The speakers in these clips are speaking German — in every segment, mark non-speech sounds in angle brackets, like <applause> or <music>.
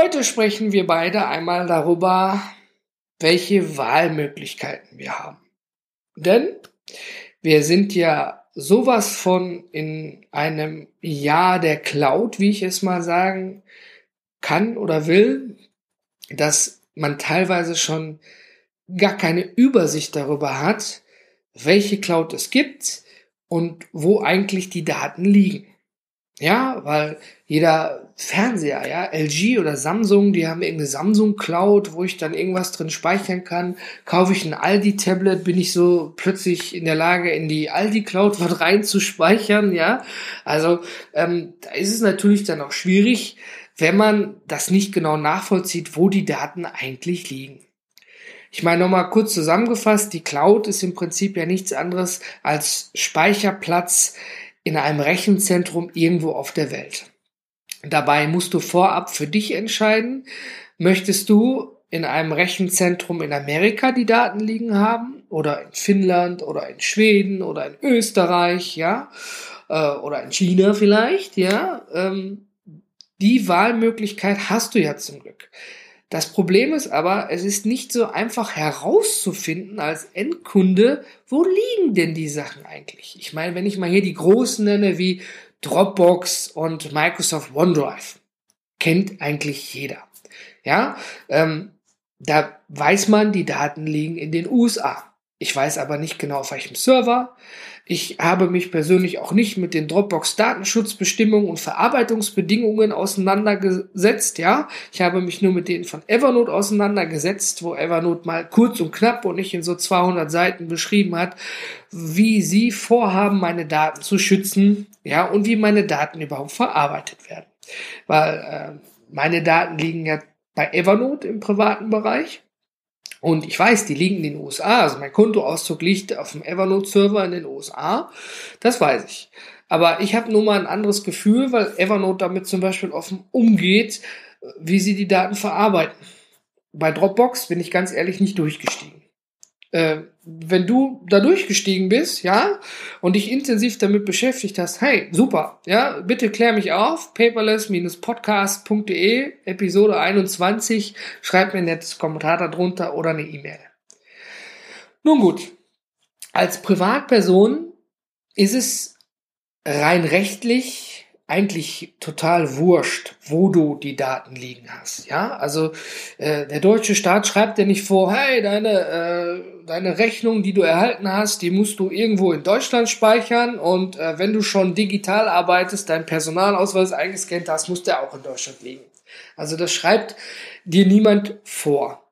Heute sprechen wir beide einmal darüber, welche Wahlmöglichkeiten wir haben. Denn wir sind ja sowas von in einem Jahr der Cloud, wie ich es mal sagen kann oder will, dass man teilweise schon gar keine Übersicht darüber hat, welche Cloud es gibt und wo eigentlich die Daten liegen. Ja, weil jeder Fernseher, ja, LG oder Samsung, die haben irgendeine Samsung Cloud, wo ich dann irgendwas drin speichern kann. Kaufe ich ein Aldi Tablet, bin ich so plötzlich in der Lage, in die Aldi Cloud was rein zu speichern, ja. Also ähm, da ist es natürlich dann auch schwierig, wenn man das nicht genau nachvollzieht, wo die Daten eigentlich liegen. Ich meine nochmal kurz zusammengefasst, die Cloud ist im Prinzip ja nichts anderes als Speicherplatz in einem Rechenzentrum irgendwo auf der Welt. Dabei musst du vorab für dich entscheiden, möchtest du in einem Rechenzentrum in Amerika die Daten liegen haben oder in Finnland oder in Schweden oder in Österreich, ja, äh, oder in China vielleicht, ja. Ähm, die Wahlmöglichkeit hast du ja zum Glück. Das Problem ist aber, es ist nicht so einfach herauszufinden als Endkunde, wo liegen denn die Sachen eigentlich? Ich meine, wenn ich mal hier die großen nenne wie Dropbox und Microsoft OneDrive, kennt eigentlich jeder. Ja, ähm, da weiß man, die Daten liegen in den USA. Ich weiß aber nicht genau auf welchem Server. Ich habe mich persönlich auch nicht mit den Dropbox-Datenschutzbestimmungen und Verarbeitungsbedingungen auseinandergesetzt, ja. Ich habe mich nur mit denen von Evernote auseinandergesetzt, wo Evernote mal kurz und knapp und nicht in so 200 Seiten beschrieben hat, wie sie vorhaben, meine Daten zu schützen, ja, und wie meine Daten überhaupt verarbeitet werden. Weil äh, meine Daten liegen ja bei Evernote im privaten Bereich und ich weiß, die liegen in den USA. Also mein Kontoauszug liegt auf dem Evernote-Server in den USA. Das weiß ich. Aber ich habe nur mal ein anderes Gefühl, weil Evernote damit zum Beispiel offen umgeht, wie sie die Daten verarbeiten. Bei Dropbox bin ich ganz ehrlich nicht durchgestiegen äh, wenn du da durchgestiegen bist, ja, und dich intensiv damit beschäftigt hast, hey, super, ja, bitte klär mich auf, paperless-podcast.de, Episode 21, schreib mir ein nettes Kommentar darunter oder eine E-Mail. Nun gut, als Privatperson ist es rein rechtlich eigentlich total wurscht, wo du die Daten liegen hast. Ja, also äh, der deutsche Staat schreibt dir nicht vor, hey, deine äh, deine Rechnung, die du erhalten hast, die musst du irgendwo in Deutschland speichern und äh, wenn du schon digital arbeitest, dein Personalausweis eingescannt hast, muss der auch in Deutschland liegen. Also das schreibt dir niemand vor.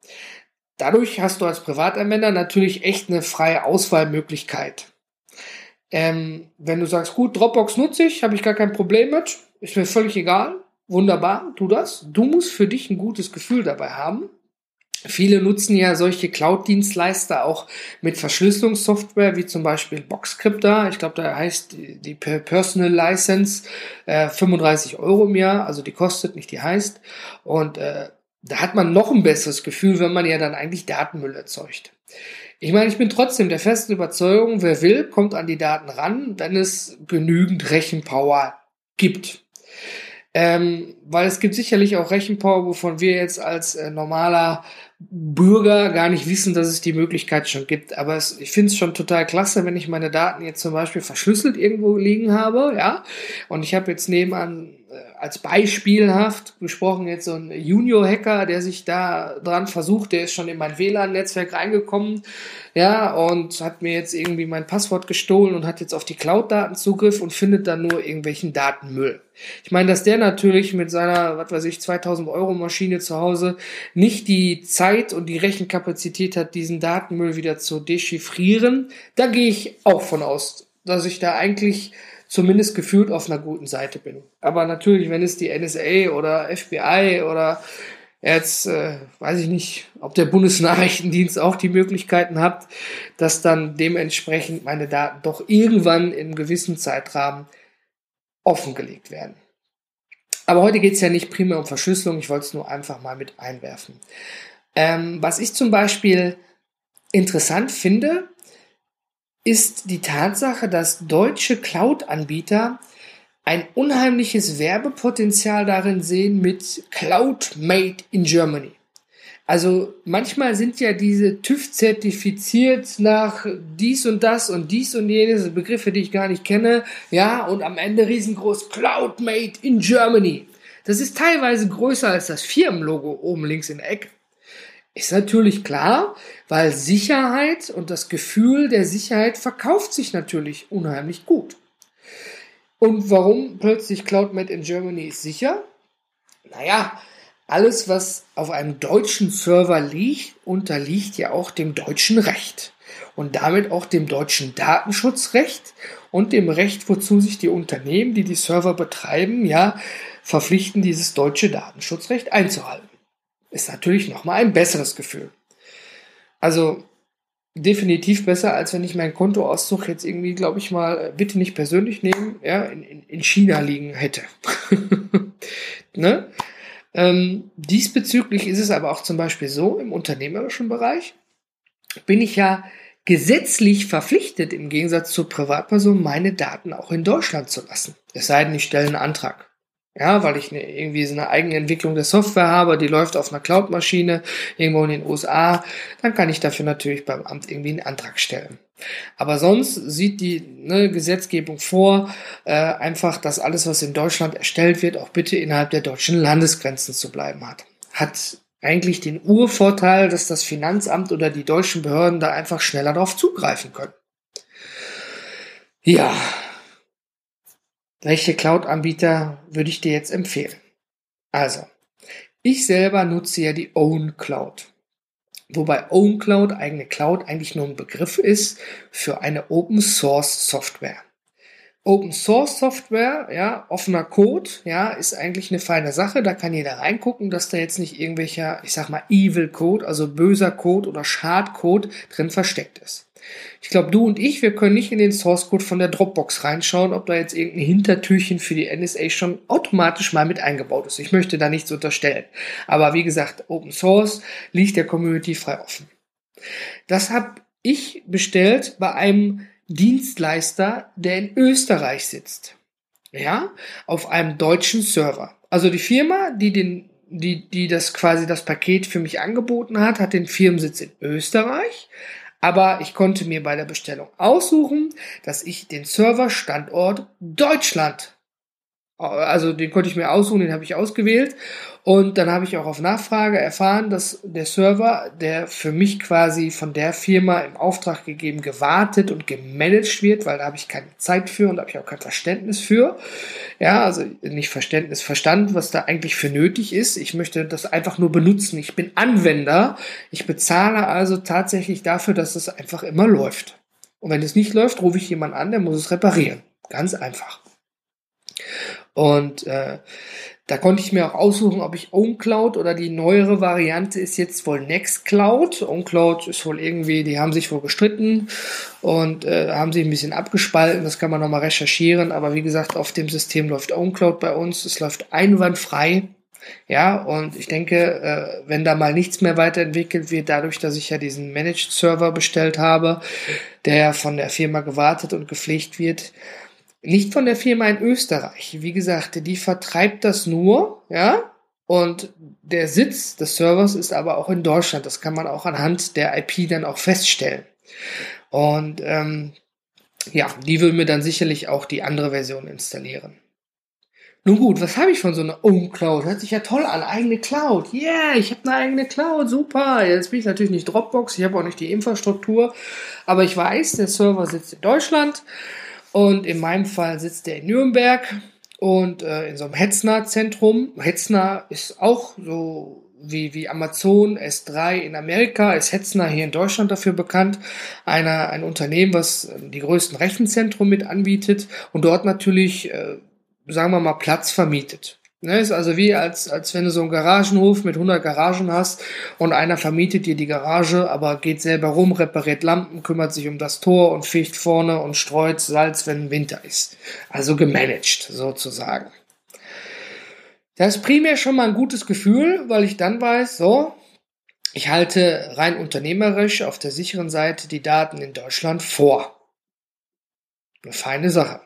Dadurch hast du als Privatanwender natürlich echt eine freie Auswahlmöglichkeit. Ähm, wenn du sagst, gut, Dropbox nutze ich, habe ich gar kein Problem mit, ist mir völlig egal, wunderbar, tu das. Du musst für dich ein gutes Gefühl dabei haben. Viele nutzen ja solche Cloud-Dienstleister auch mit Verschlüsselungssoftware, wie zum Beispiel Boxcrypta. Ich glaube, da heißt die Personal License äh, 35 Euro im Jahr, also die kostet, nicht die heißt. Und äh, da hat man noch ein besseres Gefühl, wenn man ja dann eigentlich Datenmüll erzeugt. Ich meine, ich bin trotzdem der festen Überzeugung, wer will, kommt an die Daten ran, wenn es genügend Rechenpower gibt. Ähm, weil es gibt sicherlich auch Rechenpower, wovon wir jetzt als äh, normaler Bürger gar nicht wissen, dass es die Möglichkeit schon gibt. Aber es, ich finde es schon total klasse, wenn ich meine Daten jetzt zum Beispiel verschlüsselt irgendwo liegen habe, ja. Und ich habe jetzt nebenan als beispielhaft gesprochen jetzt so ein Junior-Hacker, der sich da dran versucht, der ist schon in mein WLAN-Netzwerk reingekommen, ja, und hat mir jetzt irgendwie mein Passwort gestohlen und hat jetzt auf die Cloud-Daten Zugriff und findet dann nur irgendwelchen Datenmüll. Ich meine, dass der natürlich mit seiner, was weiß ich, 2000 Euro Maschine zu Hause nicht die Zeit und die Rechenkapazität hat, diesen Datenmüll wieder zu dechiffrieren, da gehe ich auch von aus, dass ich da eigentlich zumindest gefühlt auf einer guten Seite bin. Aber natürlich, wenn es die NSA oder FBI oder Jetzt äh, weiß ich nicht, ob der Bundesnachrichtendienst auch die Möglichkeiten hat, dass dann dementsprechend meine Daten doch irgendwann in einem gewissen Zeitrahmen offengelegt werden. Aber heute geht es ja nicht primär um Verschlüsselung, ich wollte es nur einfach mal mit einwerfen. Ähm, was ich zum Beispiel interessant finde, ist die Tatsache, dass deutsche Cloud-Anbieter ein unheimliches Werbepotenzial darin sehen mit Cloud Made in Germany. Also manchmal sind ja diese TÜV zertifiziert nach dies und das und dies und jenes, Begriffe, die ich gar nicht kenne, ja, und am Ende riesengroß Cloud Made in Germany. Das ist teilweise größer als das Firmenlogo oben links in der Ecke. Ist natürlich klar, weil Sicherheit und das Gefühl der Sicherheit verkauft sich natürlich unheimlich gut. Und warum plötzlich Cloud Made in Germany ist sicher? Naja, alles, was auf einem deutschen Server liegt, unterliegt ja auch dem deutschen Recht und damit auch dem deutschen Datenschutzrecht und dem Recht, wozu sich die Unternehmen, die die Server betreiben, ja verpflichten, dieses deutsche Datenschutzrecht einzuhalten ist natürlich nochmal ein besseres Gefühl. Also definitiv besser, als wenn ich meinen Kontoauszug jetzt irgendwie, glaube ich mal, äh, bitte nicht persönlich nehmen, ja, in, in China liegen hätte. <laughs> ne? ähm, diesbezüglich ist es aber auch zum Beispiel so, im unternehmerischen Bereich bin ich ja gesetzlich verpflichtet, im Gegensatz zur Privatperson, meine Daten auch in Deutschland zu lassen. Es sei denn, ich stelle einen Antrag. Ja, weil ich eine, irgendwie so eine Eigenentwicklung der Software habe, die läuft auf einer Cloud-Maschine irgendwo in den USA, dann kann ich dafür natürlich beim Amt irgendwie einen Antrag stellen. Aber sonst sieht die ne, Gesetzgebung vor, äh, einfach, dass alles, was in Deutschland erstellt wird, auch bitte innerhalb der deutschen Landesgrenzen zu bleiben hat. Hat eigentlich den Urvorteil, dass das Finanzamt oder die deutschen Behörden da einfach schneller darauf zugreifen können. Ja, welche Cloud-Anbieter würde ich dir jetzt empfehlen? Also, ich selber nutze ja die Own Cloud. Wobei Own Cloud, eigene Cloud, eigentlich nur ein Begriff ist für eine Open Source Software. Open Source Software, ja, offener Code, ja, ist eigentlich eine feine Sache. Da kann jeder reingucken, dass da jetzt nicht irgendwelcher, ich sag mal, Evil Code, also böser Code oder Schadcode drin versteckt ist. Ich glaube, du und ich, wir können nicht in den Source Code von der Dropbox reinschauen, ob da jetzt irgendein Hintertürchen für die NSA schon automatisch mal mit eingebaut ist. Ich möchte da nichts unterstellen. Aber wie gesagt, Open Source liegt der Community frei offen. Das habe ich bestellt bei einem Dienstleister, der in Österreich sitzt. Ja, auf einem deutschen Server. Also die Firma, die den die, die das quasi das Paket für mich angeboten hat, hat den Firmensitz in Österreich, aber ich konnte mir bei der Bestellung aussuchen, dass ich den Serverstandort Deutschland also den konnte ich mir aussuchen, den habe ich ausgewählt. Und dann habe ich auch auf Nachfrage erfahren, dass der Server, der für mich quasi von der Firma im Auftrag gegeben, gewartet und gemanagt wird, weil da habe ich keine Zeit für und da habe ich auch kein Verständnis für. Ja, also nicht Verständnis, Verstand, was da eigentlich für nötig ist. Ich möchte das einfach nur benutzen. Ich bin Anwender. Ich bezahle also tatsächlich dafür, dass es einfach immer läuft. Und wenn es nicht läuft, rufe ich jemanden an, der muss es reparieren. Ganz einfach. Und äh, da konnte ich mir auch aussuchen, ob ich OwnCloud oder die neuere Variante ist jetzt wohl Nextcloud. OwnCloud ist wohl irgendwie, die haben sich wohl gestritten und äh, haben sich ein bisschen abgespalten. Das kann man nochmal recherchieren. Aber wie gesagt, auf dem System läuft OwnCloud bei uns. Es läuft einwandfrei. Ja, und ich denke, äh, wenn da mal nichts mehr weiterentwickelt wird, dadurch, dass ich ja diesen Managed Server bestellt habe, der von der Firma gewartet und gepflegt wird, nicht von der Firma in Österreich. Wie gesagt, die vertreibt das nur, ja. Und der Sitz des Servers ist aber auch in Deutschland. Das kann man auch anhand der IP dann auch feststellen. Und ähm, ja, die will mir dann sicherlich auch die andere Version installieren. Nun gut, was habe ich von so einer Own Cloud? Hört sich ja toll an, eigene Cloud. Yeah, ich habe eine eigene Cloud, super. Jetzt bin ich natürlich nicht Dropbox, ich habe auch nicht die Infrastruktur, aber ich weiß, der Server sitzt in Deutschland und in meinem Fall sitzt er in Nürnberg und äh, in so einem Hetzner-Zentrum. Hetzner ist auch so wie, wie Amazon S3 in Amerika, ist Hetzner hier in Deutschland dafür bekannt. Eine, ein Unternehmen, was äh, die größten Rechenzentren mit anbietet und dort natürlich, äh, sagen wir mal, Platz vermietet. Ne, ist also wie, als, als wenn du so einen Garagenhof mit 100 Garagen hast und einer vermietet dir die Garage, aber geht selber rum, repariert Lampen, kümmert sich um das Tor und fegt vorne und streut Salz, wenn Winter ist. Also gemanagt, sozusagen. Das ist primär schon mal ein gutes Gefühl, weil ich dann weiß, so, ich halte rein unternehmerisch auf der sicheren Seite die Daten in Deutschland vor. Eine feine Sache.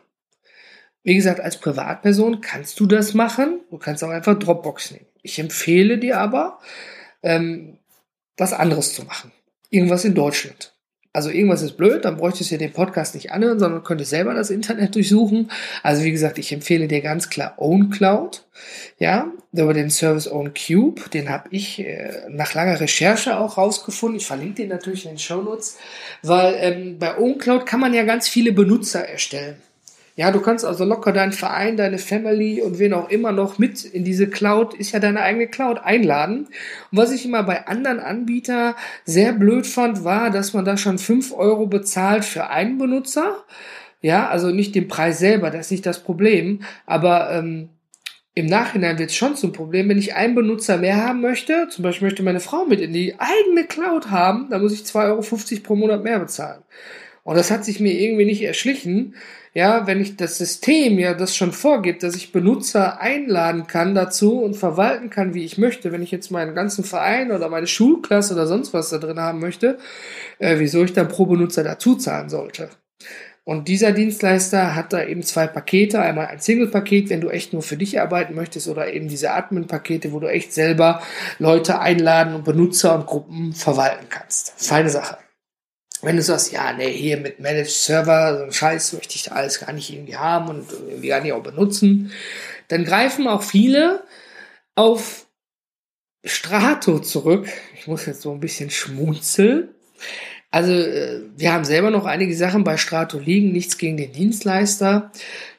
Wie gesagt, als Privatperson kannst du das machen. Du kannst auch einfach Dropbox nehmen. Ich empfehle dir aber, ähm, was anderes zu machen. Irgendwas in Deutschland. Also irgendwas ist blöd, dann bräuchtest du dir den Podcast nicht anhören, sondern könntest selber das Internet <laughs> durchsuchen. Also wie gesagt, ich empfehle dir ganz klar OwnCloud. Ja, über den Service OwnCube, den habe ich äh, nach langer Recherche auch rausgefunden. Ich verlinke den natürlich in den Show Notes, weil ähm, bei OwnCloud kann man ja ganz viele Benutzer erstellen. Ja, du kannst also locker deinen Verein, deine Family und wen auch immer noch mit in diese Cloud, ist ja deine eigene Cloud, einladen. Und was ich immer bei anderen Anbietern sehr blöd fand, war, dass man da schon fünf Euro bezahlt für einen Benutzer. Ja, also nicht den Preis selber, das ist nicht das Problem. Aber ähm, im Nachhinein wird es schon zum Problem, wenn ich einen Benutzer mehr haben möchte, zum Beispiel möchte meine Frau mit in die eigene Cloud haben, dann muss ich 2,50 Euro pro Monat mehr bezahlen. Und das hat sich mir irgendwie nicht erschlichen. Ja, wenn ich das System ja das schon vorgibt, dass ich Benutzer einladen kann dazu und verwalten kann, wie ich möchte, wenn ich jetzt meinen ganzen Verein oder meine Schulklasse oder sonst was da drin haben möchte, äh, wieso ich dann pro Benutzer dazu zahlen sollte. Und dieser Dienstleister hat da eben zwei Pakete. Einmal ein Single-Paket, wenn du echt nur für dich arbeiten möchtest, oder eben diese Admin-Pakete, wo du echt selber Leute einladen und Benutzer und Gruppen verwalten kannst. Feine Sache. Wenn du sagst, ja, nee, hier mit Managed Server, so ein Scheiß möchte ich da alles gar nicht irgendwie haben und irgendwie gar nicht auch benutzen, dann greifen auch viele auf Strato zurück. Ich muss jetzt so ein bisschen schmunzeln. Also äh, wir haben selber noch einige Sachen bei Strato liegen, nichts gegen den Dienstleister.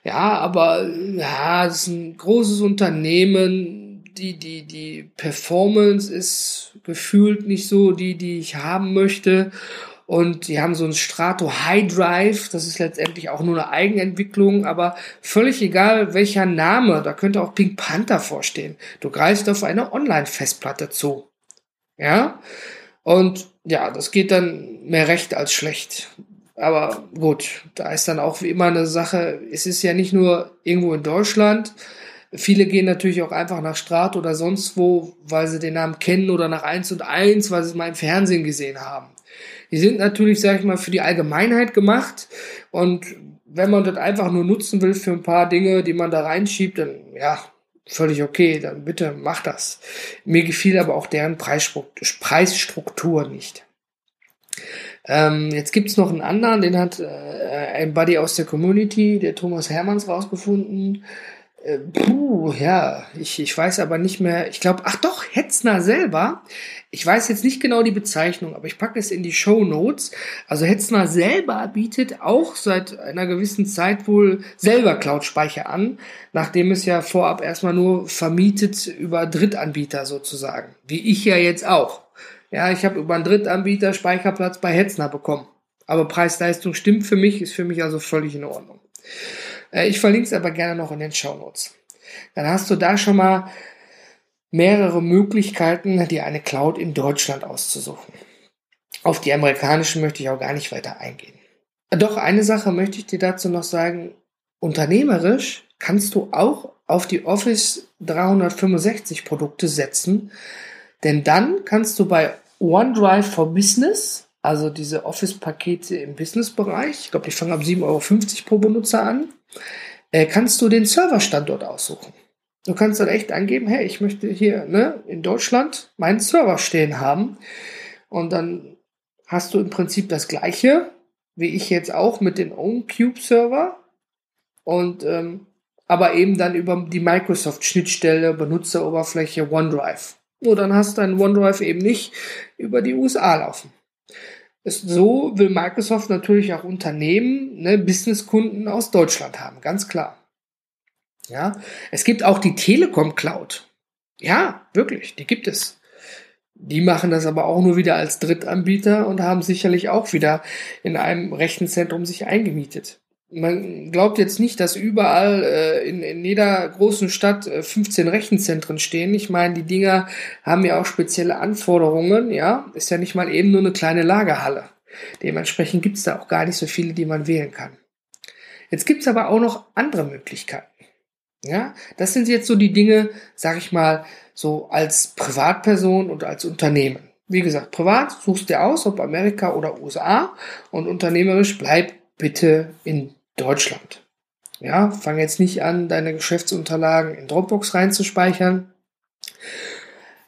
Ja, aber ja, das ist ein großes Unternehmen. Die, die, die Performance ist gefühlt nicht so die, die ich haben möchte. Und die haben so ein Strato High Drive, das ist letztendlich auch nur eine Eigenentwicklung, aber völlig egal welcher Name, da könnte auch Pink Panther vorstehen. Du greifst auf eine Online-Festplatte zu. Ja? Und ja, das geht dann mehr recht als schlecht. Aber gut, da ist dann auch wie immer eine Sache, es ist ja nicht nur irgendwo in Deutschland, Viele gehen natürlich auch einfach nach Strat oder sonst wo, weil sie den Namen kennen oder nach 1 und 1, weil sie es mal im Fernsehen gesehen haben. Die sind natürlich, sag ich mal, für die Allgemeinheit gemacht. Und wenn man das einfach nur nutzen will für ein paar Dinge, die man da reinschiebt, dann ja, völlig okay, dann bitte mach das. Mir gefiel aber auch deren Preisstruktur nicht. Ähm, jetzt gibt's noch einen anderen, den hat äh, ein Buddy aus der Community, der Thomas Hermanns, rausgefunden. Äh, puh, ja, ich, ich weiß aber nicht mehr, ich glaube, ach doch, Hetzner selber. Ich weiß jetzt nicht genau die Bezeichnung, aber ich packe es in die Show Notes. Also Hetzner selber bietet auch seit einer gewissen Zeit wohl selber Cloud-Speicher an, nachdem es ja vorab erstmal nur vermietet über Drittanbieter sozusagen. Wie ich ja jetzt auch. Ja, ich habe über einen Drittanbieter Speicherplatz bei Hetzner bekommen. Aber Preis-Leistung stimmt für mich, ist für mich also völlig in Ordnung. Äh, ich verlinke es aber gerne noch in den Show Notes. Dann hast du da schon mal mehrere Möglichkeiten, dir eine Cloud in Deutschland auszusuchen. Auf die amerikanischen möchte ich auch gar nicht weiter eingehen. Doch eine Sache möchte ich dir dazu noch sagen. Unternehmerisch kannst du auch auf die Office 365 Produkte setzen, denn dann kannst du bei OneDrive for Business, also diese Office-Pakete im Business-Bereich, ich glaube, die fangen ab 7,50 Euro pro Benutzer an, äh, kannst du den Serverstandort aussuchen. Du kannst dann echt angeben, hey, ich möchte hier ne, in Deutschland meinen Server stehen haben. Und dann hast du im Prinzip das gleiche, wie ich jetzt auch mit den OwnCube-Server. Und ähm, aber eben dann über die Microsoft-Schnittstelle, Benutzeroberfläche OneDrive. Nur dann hast du deinen OneDrive eben nicht über die USA laufen. Ist, so will Microsoft natürlich auch Unternehmen, ne, Businesskunden aus Deutschland haben, ganz klar. Ja, es gibt auch die Telekom Cloud. Ja, wirklich, die gibt es. Die machen das aber auch nur wieder als Drittanbieter und haben sicherlich auch wieder in einem Rechenzentrum sich eingemietet. Man glaubt jetzt nicht, dass überall äh, in, in jeder großen Stadt äh, 15 Rechenzentren stehen. Ich meine, die Dinger haben ja auch spezielle Anforderungen, ja. Ist ja nicht mal eben nur eine kleine Lagerhalle. Dementsprechend gibt's da auch gar nicht so viele, die man wählen kann. Jetzt gibt's aber auch noch andere Möglichkeiten. Ja, das sind jetzt so die Dinge, sag ich mal, so als Privatperson und als Unternehmen. Wie gesagt, privat suchst dir aus, ob Amerika oder USA und unternehmerisch bleib bitte in Deutschland. Ja, fang jetzt nicht an, deine Geschäftsunterlagen in Dropbox reinzuspeichern.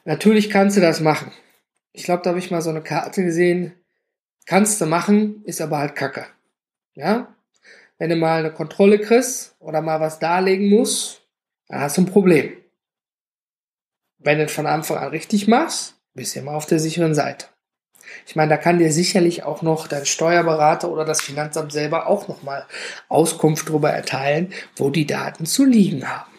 Natürlich kannst du das machen. Ich glaube, da habe ich mal so eine Karte gesehen. Kannst du machen, ist aber halt Kacke. Ja, wenn du mal eine Kontrolle kriegst oder mal was darlegen musst, dann hast du ein Problem. Wenn du es von Anfang an richtig machst, bist du immer auf der sicheren Seite. Ich meine, da kann dir sicherlich auch noch dein Steuerberater oder das Finanzamt selber auch nochmal Auskunft darüber erteilen, wo die Daten zu liegen haben.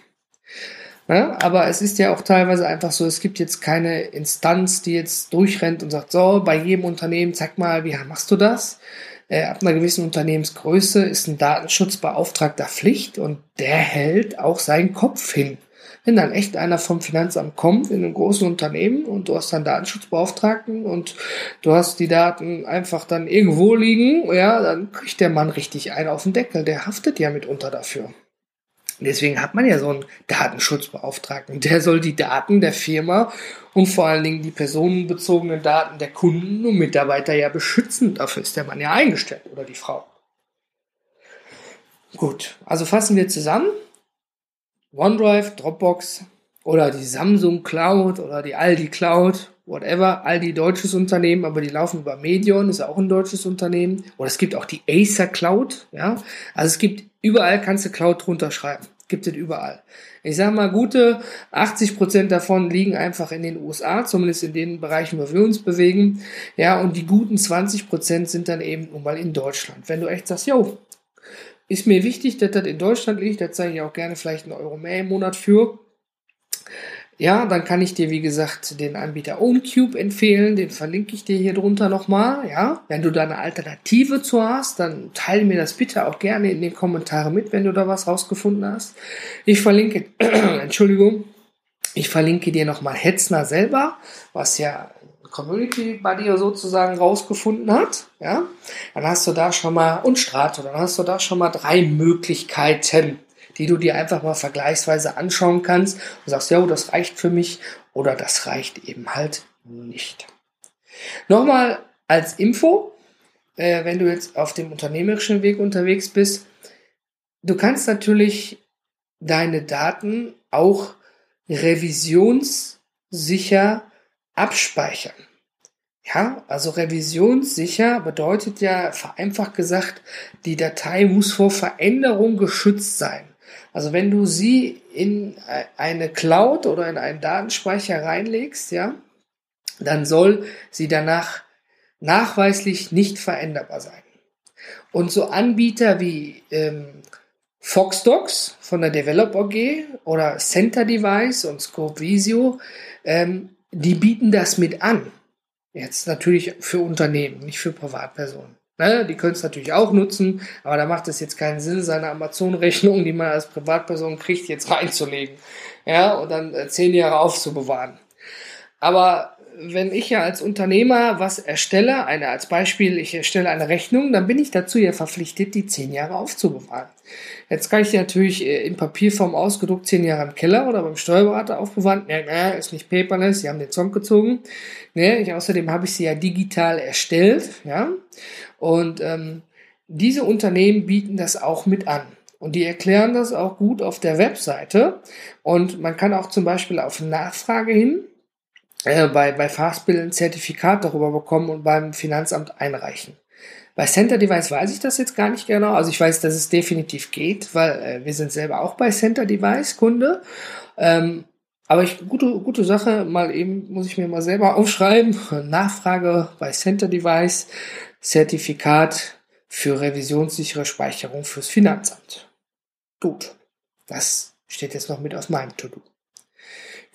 Ja, aber es ist ja auch teilweise einfach so, es gibt jetzt keine Instanz, die jetzt durchrennt und sagt, so, bei jedem Unternehmen, zeig mal, wie machst du das? Äh, ab einer gewissen Unternehmensgröße ist ein Datenschutzbeauftragter Pflicht und der hält auch seinen Kopf hin. Wenn dann echt einer vom Finanzamt kommt in einem großen Unternehmen und du hast dann Datenschutzbeauftragten und du hast die Daten einfach dann irgendwo liegen, ja, dann kriegt der Mann richtig einen auf den Deckel. Der haftet ja mitunter dafür. Deswegen hat man ja so einen Datenschutzbeauftragten. Der soll die Daten der Firma und vor allen Dingen die personenbezogenen Daten der Kunden und Mitarbeiter ja beschützen. Dafür ist der Mann ja eingestellt oder die Frau. Gut, also fassen wir zusammen. OneDrive, Dropbox oder die Samsung Cloud oder die Aldi Cloud, whatever, Aldi deutsches Unternehmen, aber die laufen über Medion, ist auch ein deutsches Unternehmen. Oder es gibt auch die Acer Cloud, ja. Also es gibt überall kannst du Cloud drunter schreiben. Gibt es überall. Ich sage mal, gute 80 Prozent davon liegen einfach in den USA, zumindest in den Bereichen, wo wir uns bewegen. Ja, und die guten 20 Prozent sind dann eben nun mal in Deutschland. Wenn du echt sagst, yo, ist mir wichtig, dass das in Deutschland liegt. Da zeige ich auch gerne vielleicht einen Euro mehr im Monat für. Ja, dann kann ich dir, wie gesagt, den Anbieter OwnCube empfehlen. Den verlinke ich dir hier drunter nochmal. Ja, wenn du da eine Alternative zu hast, dann teile mir das bitte auch gerne in den Kommentaren mit, wenn du da was rausgefunden hast. Ich verlinke, <clears throat> Entschuldigung, ich verlinke dir nochmal Hetzner selber, was ja Community Buddy sozusagen rausgefunden hat, ja, dann hast du da schon mal, und Strato, dann hast du da schon mal drei Möglichkeiten, die du dir einfach mal vergleichsweise anschauen kannst und sagst, ja, das reicht für mich oder das reicht eben halt nicht. Nochmal als Info, äh, wenn du jetzt auf dem unternehmerischen Weg unterwegs bist, du kannst natürlich deine Daten auch revisionssicher abspeichern. Ja, also revisionssicher bedeutet ja vereinfacht gesagt, die Datei muss vor Veränderung geschützt sein. Also wenn du sie in eine Cloud oder in einen Datenspeicher reinlegst, ja, dann soll sie danach nachweislich nicht veränderbar sein. Und so Anbieter wie ähm, Foxdocs von der Develop AG oder Center Device und Scope Visio, ähm, die bieten das mit an. Jetzt natürlich für Unternehmen, nicht für Privatpersonen. Ne, die können es natürlich auch nutzen, aber da macht es jetzt keinen Sinn, seine Amazon-Rechnung, die man als Privatperson kriegt, jetzt reinzulegen. Ja, und dann äh, zehn Jahre aufzubewahren. Aber wenn ich ja als Unternehmer was erstelle, eine als Beispiel, ich erstelle eine Rechnung, dann bin ich dazu ja verpflichtet, die zehn Jahre aufzubewahren. Jetzt kann ich die natürlich äh, in Papierform ausgedruckt zehn Jahre im Keller oder beim Steuerberater aufbewahren. Ja, ja, ist nicht paperless, sie haben den Zong gezogen. Ne, ich, außerdem habe ich sie ja digital erstellt, ja. Und ähm, diese Unternehmen bieten das auch mit an. Und die erklären das auch gut auf der Webseite. Und man kann auch zum Beispiel auf Nachfrage hin äh, bei, bei Fastbill ein Zertifikat darüber bekommen und beim Finanzamt einreichen. Bei Center Device weiß ich das jetzt gar nicht genau. Also ich weiß, dass es definitiv geht, weil äh, wir sind selber auch bei Center Device Kunde. Ähm, aber ich, gute, gute Sache, mal eben, muss ich mir mal selber <laughs> aufschreiben. Nachfrage bei Center Device, Zertifikat für revisionssichere Speicherung fürs Finanzamt. Gut. Das steht jetzt noch mit aus meinem To-Do.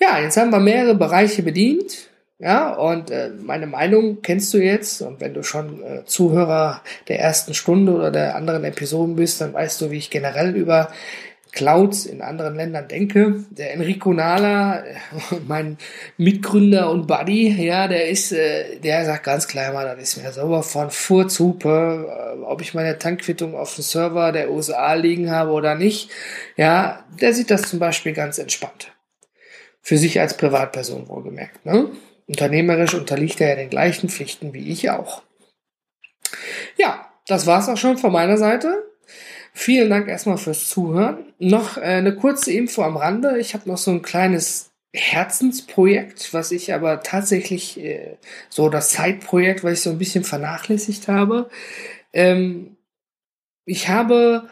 Ja, jetzt haben wir mehrere Bereiche bedient. Ja, und äh, meine Meinung kennst du jetzt. Und wenn du schon äh, Zuhörer der ersten Stunde oder der anderen Episoden bist, dann weißt du, wie ich generell über Clouds in anderen Ländern denke. Der Enrico Nala, <laughs> mein Mitgründer und Buddy, ja, der ist, äh, der sagt ganz klar mal, das ist mir sowas von Furzhupe, äh, ob ich meine Tankquittung auf dem Server der USA liegen habe oder nicht. Ja, der sieht das zum Beispiel ganz entspannt. Für sich als Privatperson wohlgemerkt. Ne? Unternehmerisch unterliegt er ja den gleichen Pflichten wie ich auch. Ja, das war's auch schon von meiner Seite. Vielen Dank erstmal fürs Zuhören. Noch äh, eine kurze Info am Rande. Ich habe noch so ein kleines Herzensprojekt, was ich aber tatsächlich äh, so das Zeitprojekt, was ich so ein bisschen vernachlässigt habe. Ähm, ich habe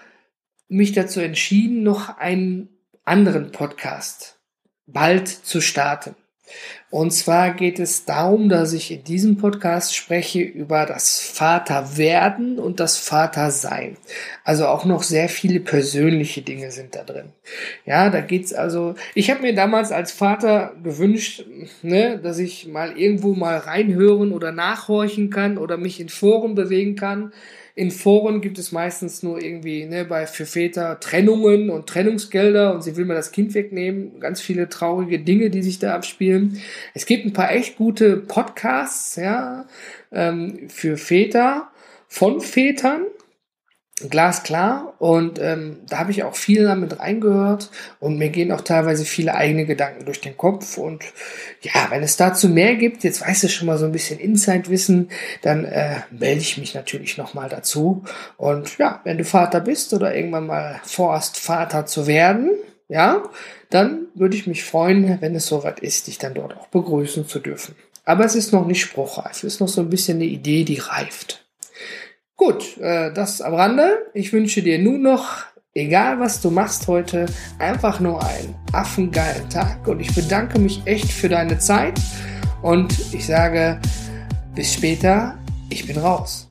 mich dazu entschieden, noch einen anderen Podcast bald zu starten. Und zwar geht es darum, dass ich in diesem Podcast spreche über das Vaterwerden und das Vatersein. Also auch noch sehr viele persönliche Dinge sind da drin. Ja, da geht's also. Ich habe mir damals als Vater gewünscht, ne, dass ich mal irgendwo mal reinhören oder nachhorchen kann oder mich in Foren bewegen kann in Foren gibt es meistens nur irgendwie ne, bei für Väter Trennungen und Trennungsgelder und sie will mir das Kind wegnehmen. Ganz viele traurige Dinge, die sich da abspielen. Es gibt ein paar echt gute Podcasts, ja, ähm, für Väter von Vätern glasklar. Und ähm, da habe ich auch viel damit reingehört. Und mir gehen auch teilweise viele eigene Gedanken durch den Kopf. Und ja, wenn es dazu mehr gibt, jetzt weißt du schon mal so ein bisschen Insight-Wissen, dann äh, melde ich mich natürlich nochmal dazu. Und ja, wenn du Vater bist oder irgendwann mal vorhast, Vater zu werden, ja, dann würde ich mich freuen, wenn es soweit ist, dich dann dort auch begrüßen zu dürfen. Aber es ist noch nicht spruchreif, es ist noch so ein bisschen eine Idee, die reift. Gut, äh, das am Rande. Ich wünsche dir nun noch, egal was du machst heute, einfach nur einen affengeilen Tag. Und ich bedanke mich echt für deine Zeit. Und ich sage, bis später, ich bin raus.